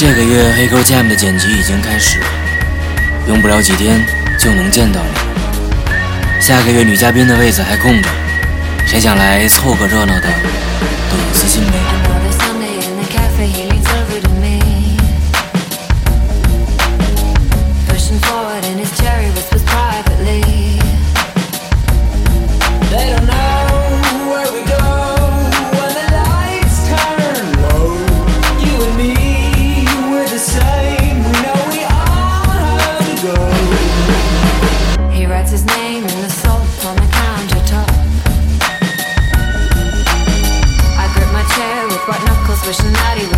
这个月黑沟 Jam 的剪辑已经开始，用不了几天就能见到你。下个月女嘉宾的位子还空着，谁想来凑个热闹的都有私信没 wishing that he